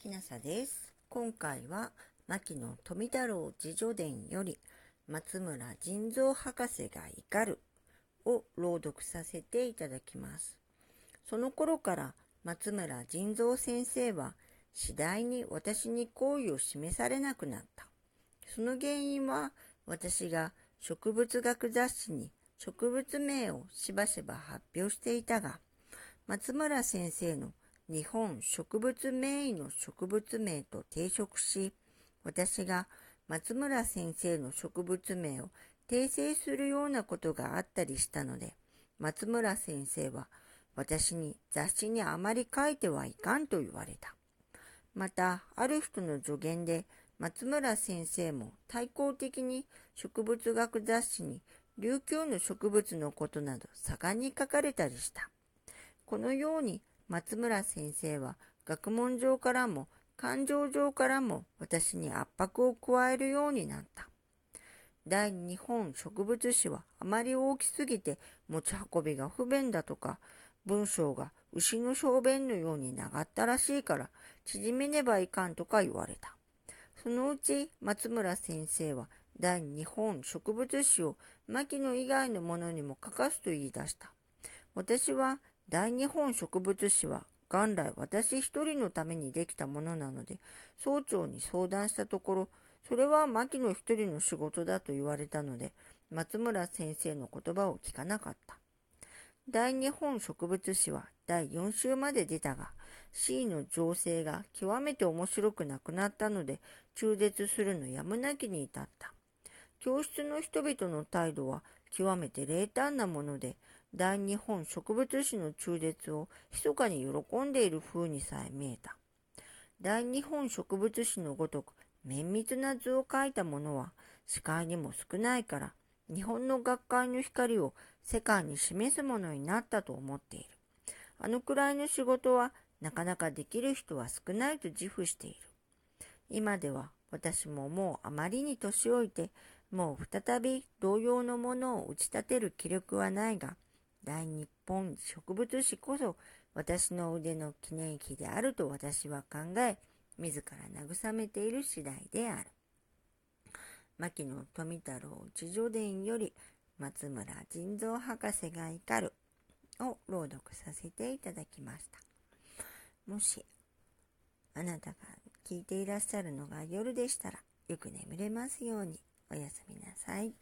きなさです。今回は、牧野富太郎自叙伝より、松村腎臓博士が怒るを朗読させていただきます。その頃から松村腎臓先生は次第に私に好意を示されなくなった。その原因は私が植物学雑誌に植物名をしばしば発表していたが、松村先生の日本植物名医の植物名と抵触し、私が松村先生の植物名を訂正するようなことがあったりしたので、松村先生は私に雑誌にあまり書いてはいかんと言われた。また、ある人の助言で、松村先生も対抗的に植物学雑誌に琉球の植物のことなど盛んに書かれたりした。このように松村先生は学問上からも感情上からも私に圧迫を加えるようになった。第日本植物誌はあまり大きすぎて持ち運びが不便だとか、文章が牛の小便のように長ったらしいから縮めねばいかんとか言われた。そのうち松村先生は第日本植物誌を牧野以外のものにも書かすと言い出した。私は大日本植物誌は元来私一人のためにできたものなので、総長に相談したところ、それは牧野一人の仕事だと言われたので、松村先生の言葉を聞かなかった。大日本植物誌は第4週まで出たが、C の情勢が極めて面白くなくなったので、中絶するのやむなきに至った。教室の人々の態度は極めて冷淡なもので、大日本植物誌の中絶を密かに喜んでいる風にさえ見えた。大日本植物誌のごとく綿密な図を描いたものは視界にも少ないから、日本の学会の光を世界に示すものになったと思っている。あのくらいの仕事はなかなかできる人は少ないと自負している。今では私ももうあまりに年老いて、もう再び同様のものを打ち立てる気力はないが、大日本植物誌こそ私の腕の記念碑であると私は考え、自ら慰めている次第である。牧野富太郎自叙伝より松村腎臓博士が怒るを朗読させていただきました。もしあなたが聞いていらっしゃるのが夜でしたらよく眠れますようにおやすみなさい。